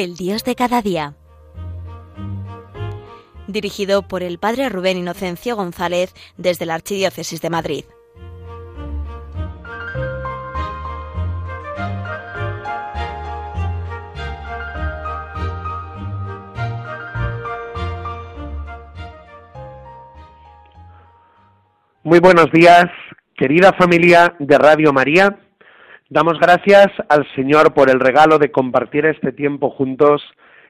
El Dios de cada día. Dirigido por el Padre Rubén Inocencio González desde la Archidiócesis de Madrid. Muy buenos días, querida familia de Radio María. Damos gracias al Señor por el regalo de compartir este tiempo juntos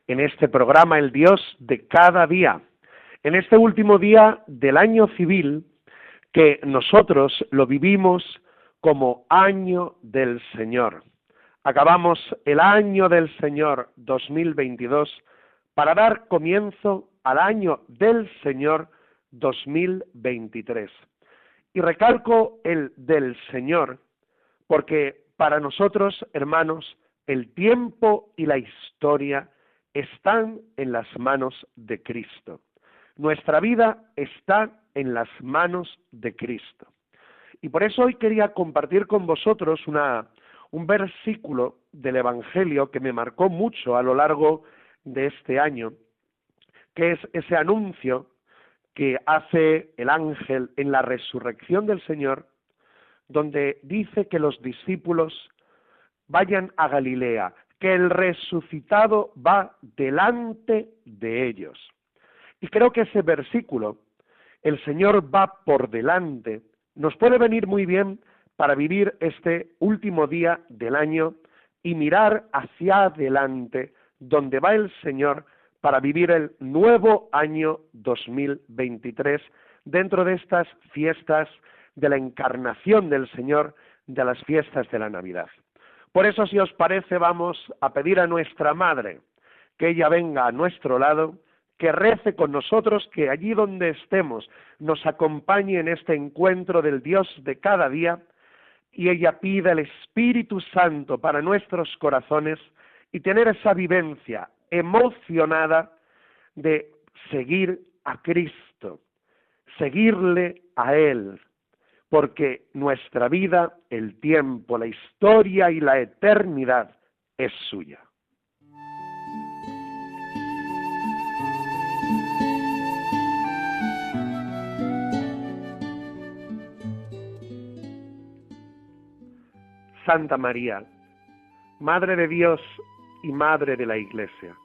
en este programa El Dios de cada día. En este último día del año civil, que nosotros lo vivimos como año del Señor. Acabamos el año del Señor 2022 para dar comienzo al año del Señor 2023. Y recalco el del Señor, porque para nosotros, hermanos, el tiempo y la historia están en las manos de Cristo. Nuestra vida está en las manos de Cristo. Y por eso hoy quería compartir con vosotros un versículo del Evangelio que me marcó mucho a lo largo de este año, que es ese anuncio que hace el ángel en la resurrección del Señor donde dice que los discípulos vayan a Galilea, que el resucitado va delante de ellos. Y creo que ese versículo, el Señor va por delante, nos puede venir muy bien para vivir este último día del año y mirar hacia adelante, donde va el Señor para vivir el nuevo año 2023 dentro de estas fiestas de la encarnación del Señor de las fiestas de la Navidad. Por eso, si os parece, vamos a pedir a nuestra Madre que ella venga a nuestro lado, que rece con nosotros, que allí donde estemos nos acompañe en este encuentro del Dios de cada día, y ella pida el Espíritu Santo para nuestros corazones y tener esa vivencia emocionada de seguir a Cristo, seguirle a Él, porque nuestra vida, el tiempo, la historia y la eternidad es suya. Santa María, Madre de Dios y Madre de la Iglesia.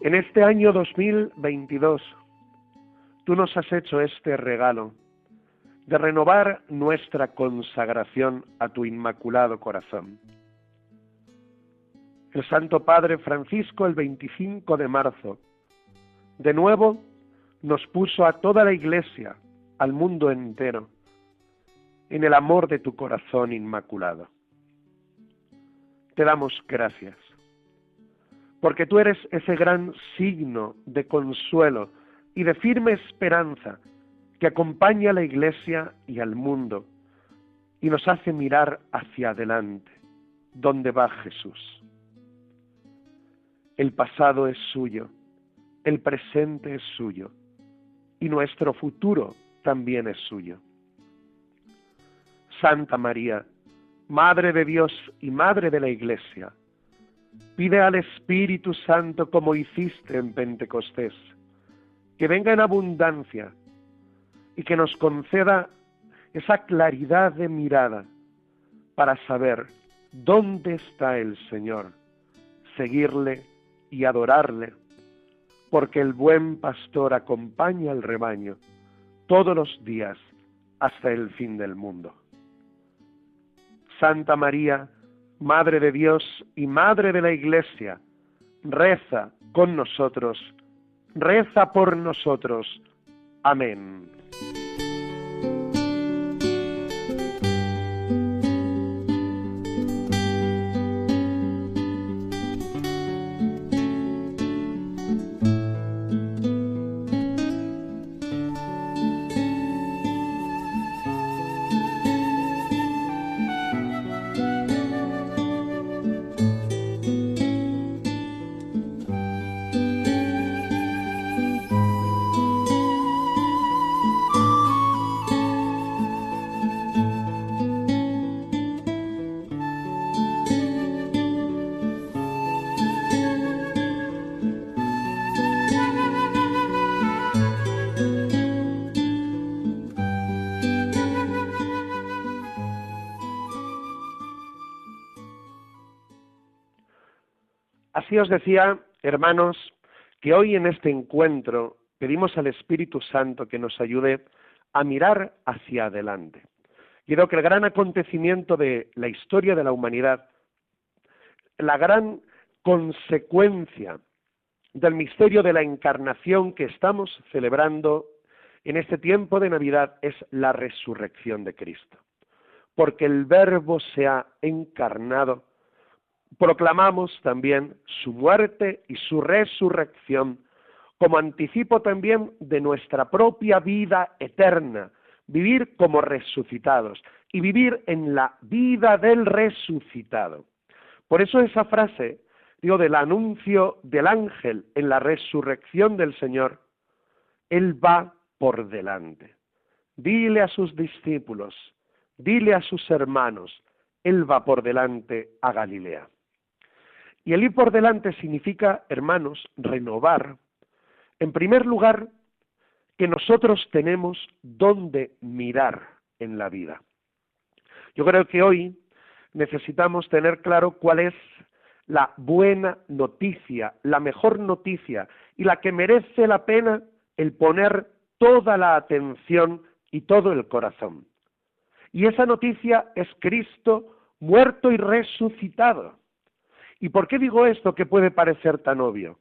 En este año 2022, tú nos has hecho este regalo de renovar nuestra consagración a tu inmaculado corazón. El Santo Padre Francisco el 25 de marzo, de nuevo, nos puso a toda la Iglesia, al mundo entero, en el amor de tu corazón inmaculado. Te damos gracias, porque tú eres ese gran signo de consuelo y de firme esperanza que acompaña a la Iglesia y al mundo y nos hace mirar hacia adelante, donde va Jesús. El pasado es suyo, el presente es suyo y nuestro futuro también es suyo. Santa María, Madre de Dios y Madre de la Iglesia, pide al Espíritu Santo como hiciste en Pentecostés, que venga en abundancia y que nos conceda esa claridad de mirada para saber dónde está el Señor, seguirle y adorarle, porque el buen pastor acompaña al rebaño todos los días hasta el fin del mundo. Santa María, Madre de Dios y Madre de la Iglesia, reza con nosotros, reza por nosotros. Amén. Decía, hermanos, que hoy en este encuentro pedimos al Espíritu Santo que nos ayude a mirar hacia adelante. Quiero que el gran acontecimiento de la historia de la humanidad, la gran consecuencia del misterio de la encarnación que estamos celebrando en este tiempo de Navidad es la resurrección de Cristo. Porque el Verbo se ha encarnado, proclamamos también su muerte y su resurrección como anticipo también de nuestra propia vida eterna, vivir como resucitados y vivir en la vida del resucitado. Por eso esa frase, digo, del anuncio del ángel en la resurrección del Señor, Él va por delante. Dile a sus discípulos, dile a sus hermanos, Él va por delante a Galilea. Y el ir por delante significa, hermanos, renovar. En primer lugar, que nosotros tenemos dónde mirar en la vida. Yo creo que hoy necesitamos tener claro cuál es la buena noticia, la mejor noticia y la que merece la pena el poner toda la atención y todo el corazón. Y esa noticia es Cristo muerto y resucitado. ¿Y por qué digo esto que puede parecer tan obvio?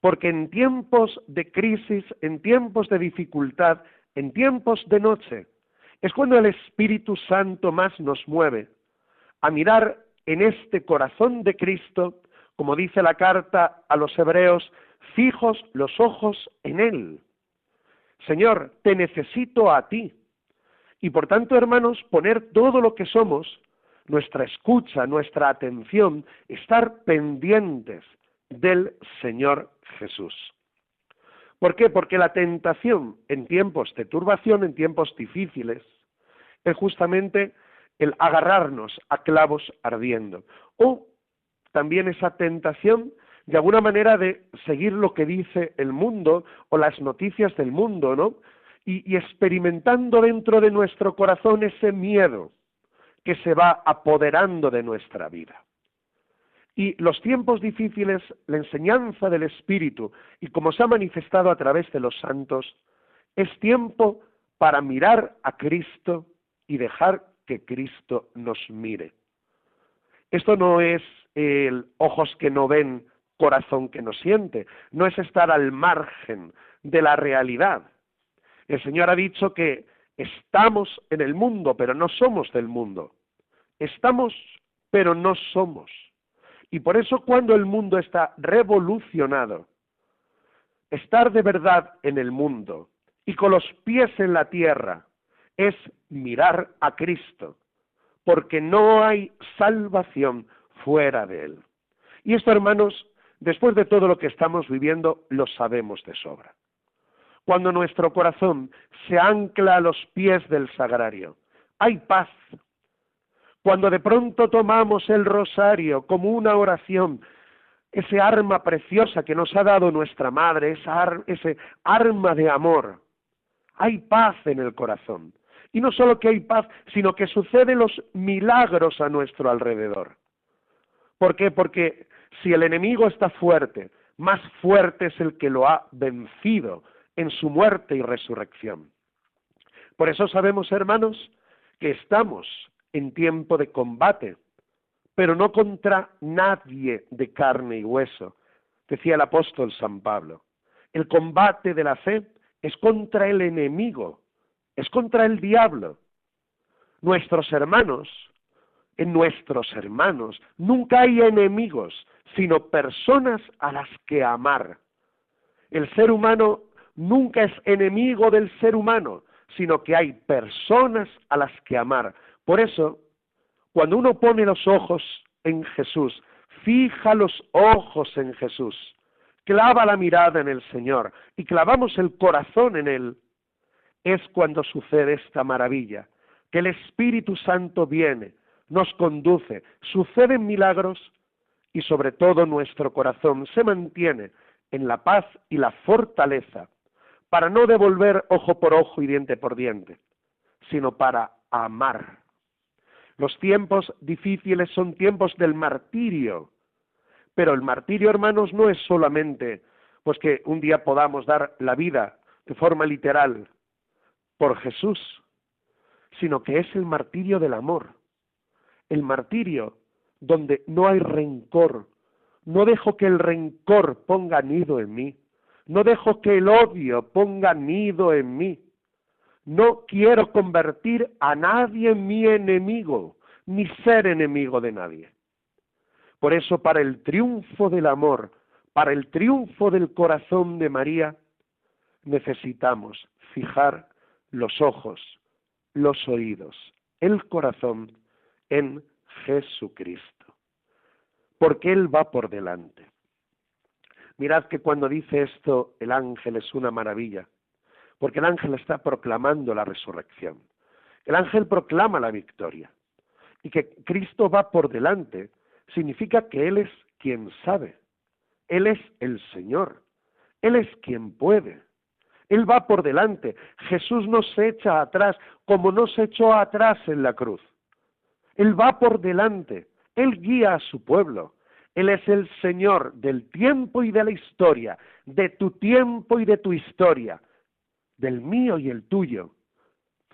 Porque en tiempos de crisis, en tiempos de dificultad, en tiempos de noche, es cuando el Espíritu Santo más nos mueve a mirar en este corazón de Cristo, como dice la carta a los hebreos, fijos los ojos en Él. Señor, te necesito a ti. Y por tanto, hermanos, poner todo lo que somos, nuestra escucha, nuestra atención, estar pendientes del Señor Jesús. ¿Por qué? Porque la tentación en tiempos de turbación, en tiempos difíciles, es justamente el agarrarnos a clavos ardiendo. O también esa tentación de alguna manera de seguir lo que dice el mundo o las noticias del mundo, ¿no? Y, y, experimentando dentro de nuestro corazón ese miedo que se va apoderando de nuestra vida. Y los tiempos difíciles, la enseñanza del Espíritu, y como se ha manifestado a través de los santos, es tiempo para mirar a Cristo y dejar que Cristo nos mire. Esto no es el ojos que no ven, corazón que no siente, no es estar al margen de la realidad. El Señor ha dicho que estamos en el mundo, pero no somos del mundo. Estamos, pero no somos. Y por eso cuando el mundo está revolucionado, estar de verdad en el mundo y con los pies en la tierra es mirar a Cristo, porque no hay salvación fuera de Él. Y esto, hermanos, después de todo lo que estamos viviendo, lo sabemos de sobra. Cuando nuestro corazón se ancla a los pies del sagrario, hay paz. Cuando de pronto tomamos el rosario como una oración, ese arma preciosa que nos ha dado nuestra madre, esa ese arma de amor, hay paz en el corazón. Y no solo que hay paz, sino que suceden los milagros a nuestro alrededor. ¿Por qué? Porque si el enemigo está fuerte, más fuerte es el que lo ha vencido en su muerte y resurrección. Por eso sabemos, hermanos, que estamos en tiempo de combate, pero no contra nadie de carne y hueso, decía el apóstol San Pablo. El combate de la fe es contra el enemigo, es contra el diablo. Nuestros hermanos, en nuestros hermanos, nunca hay enemigos, sino personas a las que amar. El ser humano nunca es enemigo del ser humano, sino que hay personas a las que amar. Por eso, cuando uno pone los ojos en Jesús, fija los ojos en Jesús, clava la mirada en el Señor y clavamos el corazón en Él, es cuando sucede esta maravilla, que el Espíritu Santo viene, nos conduce, suceden milagros y sobre todo nuestro corazón se mantiene en la paz y la fortaleza para no devolver ojo por ojo y diente por diente, sino para amar. Los tiempos difíciles son tiempos del martirio, Pero el martirio, hermanos, no es solamente pues que un día podamos dar la vida de forma literal por Jesús, sino que es el martirio del amor. El martirio donde no hay rencor. No dejo que el rencor ponga nido en mí. No dejo que el odio ponga nido en mí. No quiero convertir a nadie en mi enemigo, ni ser enemigo de nadie. Por eso, para el triunfo del amor, para el triunfo del corazón de María, necesitamos fijar los ojos, los oídos, el corazón en Jesucristo, porque Él va por delante. Mirad que cuando dice esto el ángel es una maravilla, porque el ángel está proclamando la resurrección. El ángel proclama la victoria. Y que Cristo va por delante significa que Él es quien sabe. Él es el Señor. Él es quien puede. Él va por delante. Jesús no se echa atrás como no se echó atrás en la cruz. Él va por delante. Él guía a su pueblo. Él es el Señor del tiempo y de la historia, de tu tiempo y de tu historia del mío y el tuyo.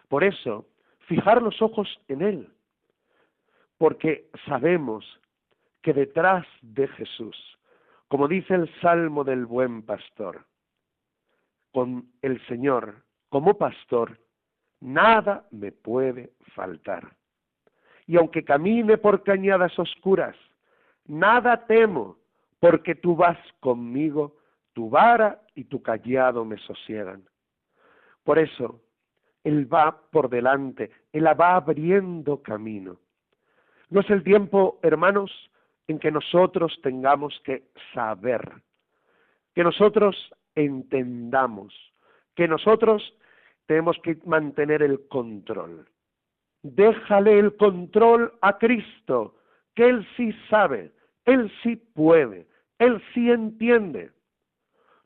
Por eso, fijar los ojos en Él, porque sabemos que detrás de Jesús, como dice el Salmo del buen pastor, con el Señor como pastor, nada me puede faltar. Y aunque camine por cañadas oscuras, nada temo, porque tú vas conmigo, tu vara y tu callado me sosiegan. Por eso, Él va por delante, Él va abriendo camino. No es el tiempo, hermanos, en que nosotros tengamos que saber, que nosotros entendamos, que nosotros tenemos que mantener el control. Déjale el control a Cristo, que Él sí sabe, Él sí puede, Él sí entiende.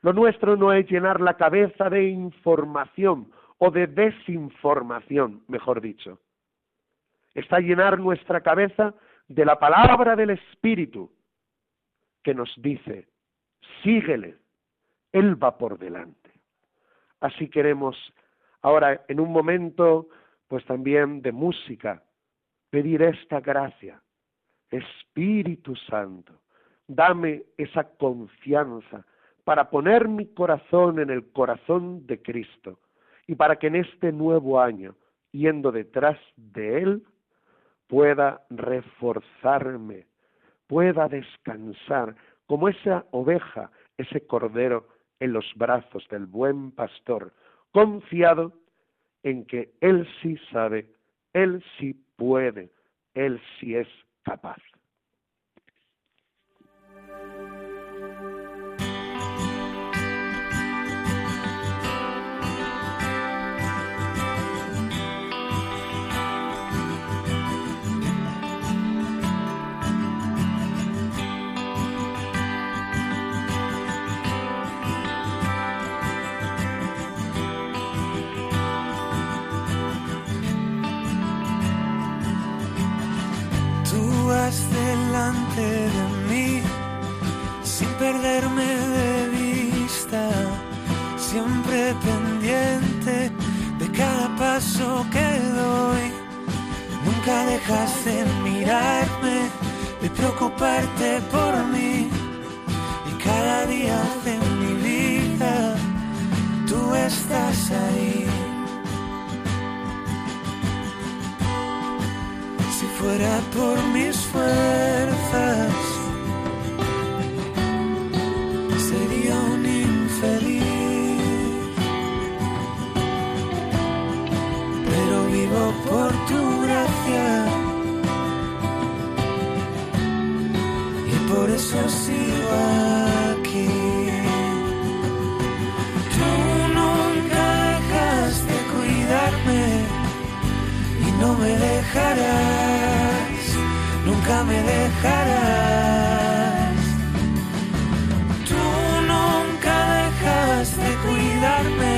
Lo nuestro no es llenar la cabeza de información o de desinformación, mejor dicho. Está llenar nuestra cabeza de la palabra del Espíritu que nos dice, síguele, Él va por delante. Así queremos ahora en un momento pues también de música pedir esta gracia. Espíritu Santo, dame esa confianza para poner mi corazón en el corazón de Cristo y para que en este nuevo año, yendo detrás de Él, pueda reforzarme, pueda descansar como esa oveja, ese cordero en los brazos del buen pastor, confiado en que Él sí sabe, Él sí puede, Él sí es Capaz. De mí, sin perderme de vista, siempre pendiente de cada paso que doy. Nunca dejas de mirarme, de preocuparte por mí, y cada día de mi vida tú estás ahí. fuera por mis fuerzas, sería un infeliz. Pero vivo por tu gracia. Y por eso sigo aquí. Tú nunca dejas de cuidarme y no me dejarás me dejarás. Tú nunca dejas de cuidarme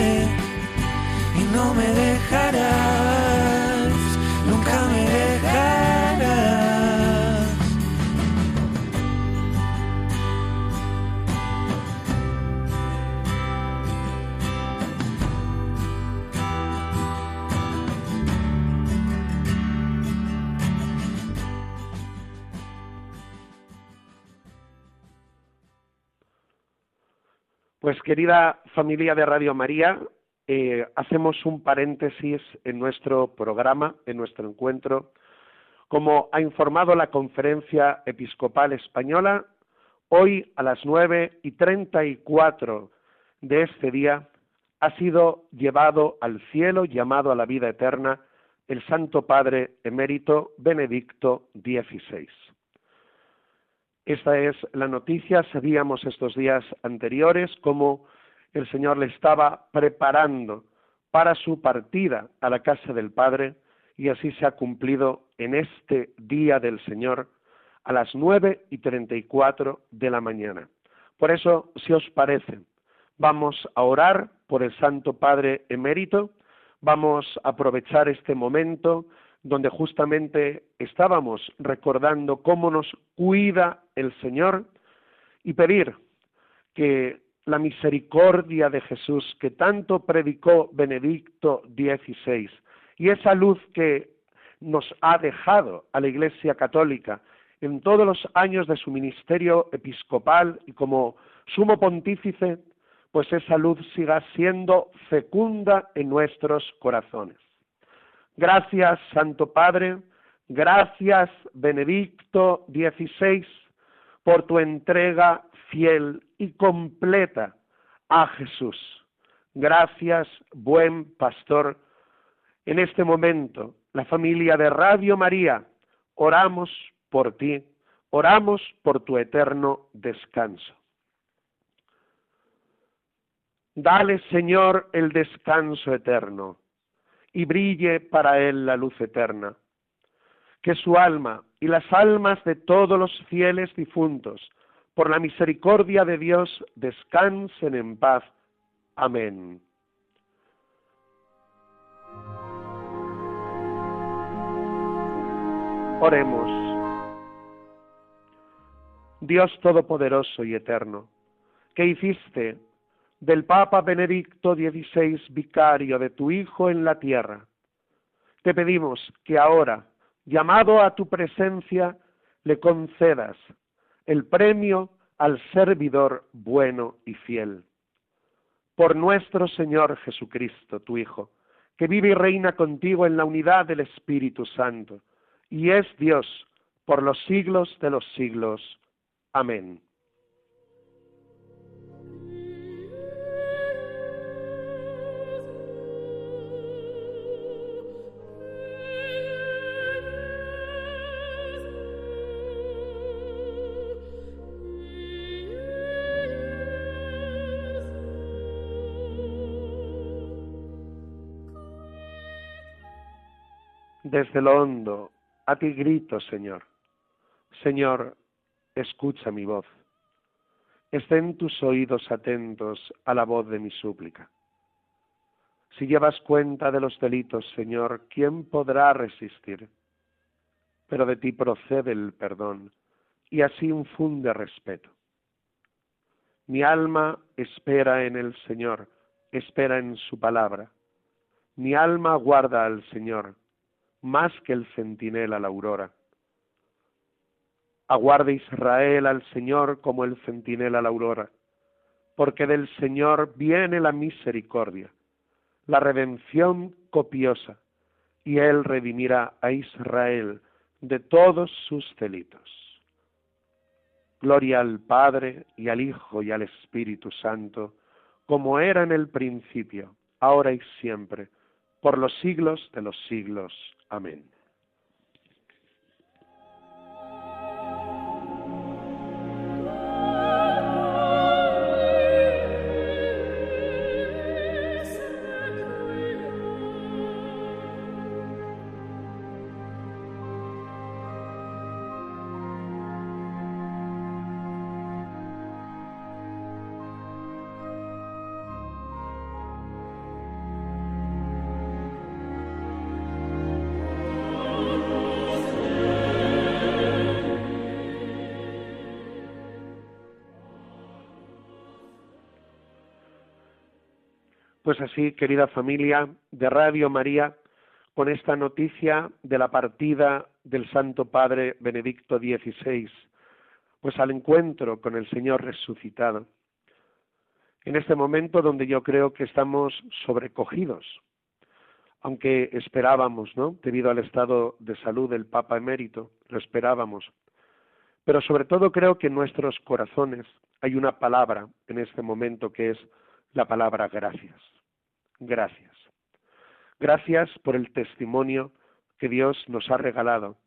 y no me dejarás, Pues querida familia de Radio María, eh, hacemos un paréntesis en nuestro programa, en nuestro encuentro. Como ha informado la Conferencia Episcopal Española, hoy a las nueve y treinta y cuatro de este día ha sido llevado al cielo, llamado a la vida eterna, el Santo Padre emérito Benedicto XVI. Esta es la noticia. Sabíamos estos días anteriores cómo el Señor le estaba preparando para su partida a la casa del Padre y así se ha cumplido en este día del Señor a las nueve y treinta y cuatro de la mañana. Por eso, si os parece, vamos a orar por el Santo Padre emérito, vamos a aprovechar este momento donde justamente estábamos recordando cómo nos cuida el Señor y pedir que la misericordia de Jesús que tanto predicó Benedicto XVI y esa luz que nos ha dejado a la Iglesia Católica en todos los años de su ministerio episcopal y como sumo pontífice, pues esa luz siga siendo fecunda en nuestros corazones. Gracias, Santo Padre, gracias, Benedicto XVI, por tu entrega fiel y completa a Jesús. Gracias, buen pastor. En este momento, la familia de Radio María, oramos por ti, oramos por tu eterno descanso. Dale, Señor, el descanso eterno y brille para él la luz eterna. Que su alma y las almas de todos los fieles difuntos, por la misericordia de Dios, descansen en paz. Amén. Oremos. Dios Todopoderoso y Eterno, que hiciste del Papa Benedicto XVI, vicario de tu Hijo en la tierra. Te pedimos que ahora, llamado a tu presencia, le concedas el premio al servidor bueno y fiel. Por nuestro Señor Jesucristo, tu Hijo, que vive y reina contigo en la unidad del Espíritu Santo, y es Dios por los siglos de los siglos. Amén. Desde lo hondo, a ti grito, Señor. Señor, escucha mi voz. Estén tus oídos atentos a la voz de mi súplica. Si llevas cuenta de los delitos, Señor, ¿quién podrá resistir? Pero de ti procede el perdón, y así infunde respeto. Mi alma espera en el Señor, espera en su palabra. Mi alma guarda al Señor más que el centinela la aurora. Aguarde Israel al Señor como el centinela la aurora, porque del Señor viene la misericordia, la redención copiosa, y Él redimirá a Israel de todos sus delitos. Gloria al Padre y al Hijo y al Espíritu Santo, como era en el principio, ahora y siempre, por los siglos de los siglos. Amén. Pues así, querida familia de Radio María, con esta noticia de la partida del Santo Padre Benedicto XVI, pues al encuentro con el Señor resucitado. en este momento donde yo creo que estamos sobrecogidos, aunque esperábamos, ¿no? Debido al estado de salud del Papa emérito, lo esperábamos. Pero sobre todo creo que en nuestros corazones hay una palabra en este momento que es la palabra gracias. Gracias. Gracias por el testimonio que Dios nos ha regalado,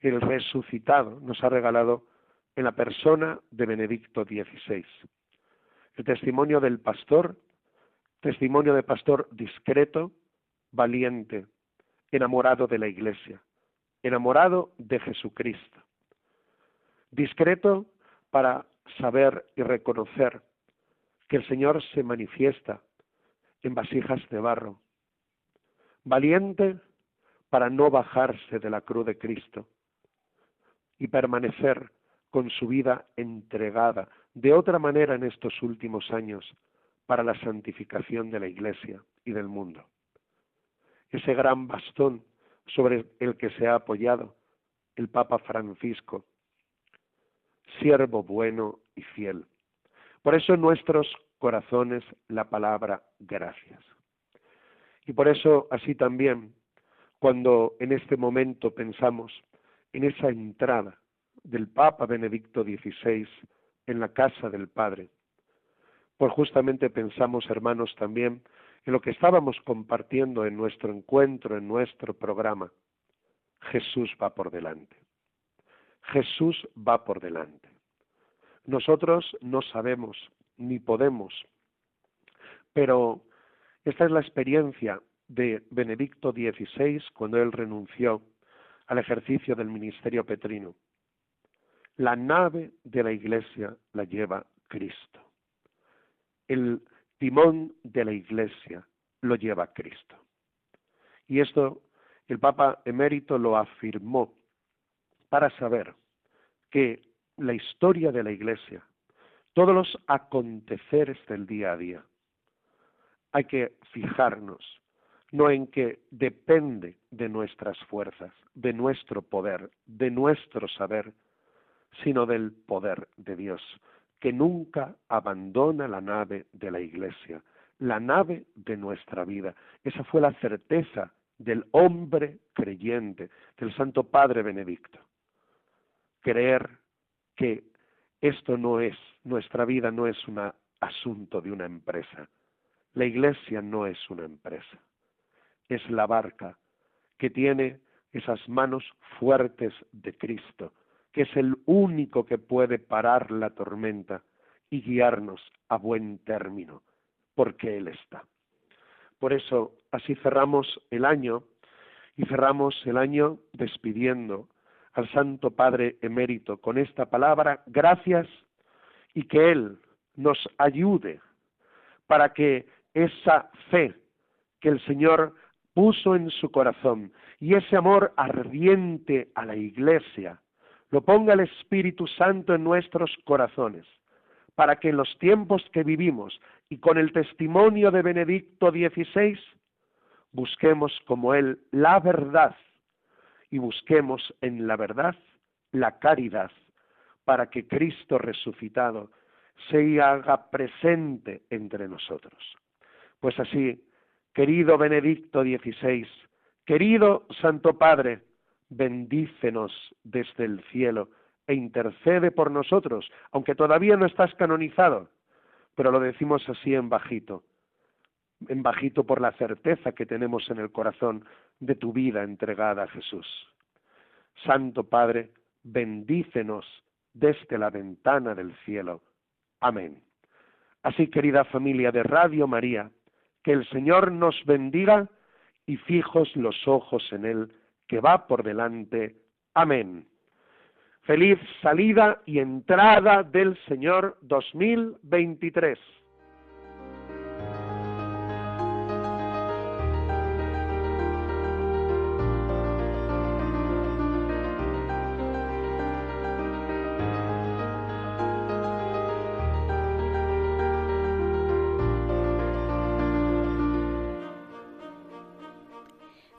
el resucitado nos ha regalado en la persona de Benedicto XVI. El testimonio del pastor, testimonio de pastor discreto, valiente, enamorado de la Iglesia, enamorado de Jesucristo. Discreto para saber y reconocer que el Señor se manifiesta en vasijas de barro. Valiente para no bajarse de la cruz de Cristo y permanecer con su vida entregada de otra manera en estos últimos años para la santificación de la Iglesia y del mundo. Ese gran bastón sobre el que se ha apoyado el Papa Francisco, siervo bueno y fiel. Por eso nuestros corazones la palabra gracias. Y por eso así también, cuando en este momento pensamos en esa entrada del Papa Benedicto XVI en la casa del Padre. Pues justamente pensamos, hermanos, también en lo que estábamos compartiendo en nuestro encuentro, en nuestro programa. Jesús va por delante. Jesús va por delante. Nosotros no sabemos ni podemos, pero esta es la experiencia de Benedicto XVI cuando él renunció al ejercicio del ministerio petrino. La nave de la iglesia la lleva Cristo. El timón de la iglesia lo lleva Cristo. Y esto el Papa emérito lo afirmó para saber que la historia de la iglesia, todos los aconteceres del día a día, hay que fijarnos no en que depende de nuestras fuerzas, de nuestro poder, de nuestro saber, sino del poder de Dios, que nunca abandona la nave de la Iglesia, la nave de nuestra vida. Esa fue la certeza del hombre creyente, del Santo Padre Benedicto. Creer que esto no es, nuestra vida no es un asunto de una empresa. La Iglesia no es una empresa, es la barca que tiene esas manos fuertes de Cristo, que es el único que puede parar la tormenta y guiarnos a buen término, porque Él está. Por eso, así cerramos el año y cerramos el año despidiendo al Santo Padre emérito con esta palabra, gracias, y que Él nos ayude para que esa fe que el Señor puso en su corazón y ese amor ardiente a la Iglesia, lo ponga el Espíritu Santo en nuestros corazones, para que en los tiempos que vivimos y con el testimonio de Benedicto XVI, busquemos como Él la verdad y busquemos en la verdad la caridad, para que Cristo resucitado se haga presente entre nosotros. Pues así, querido Benedicto XVI, querido Santo Padre, bendícenos desde el cielo e intercede por nosotros, aunque todavía no estás canonizado, pero lo decimos así en bajito, en bajito por la certeza que tenemos en el corazón de tu vida entregada a Jesús. Santo Padre, bendícenos desde la ventana del cielo. Amén. Así, querida familia de Radio María, que el Señor nos bendiga y fijos los ojos en Él que va por delante. Amén. Feliz salida y entrada del Señor 2023.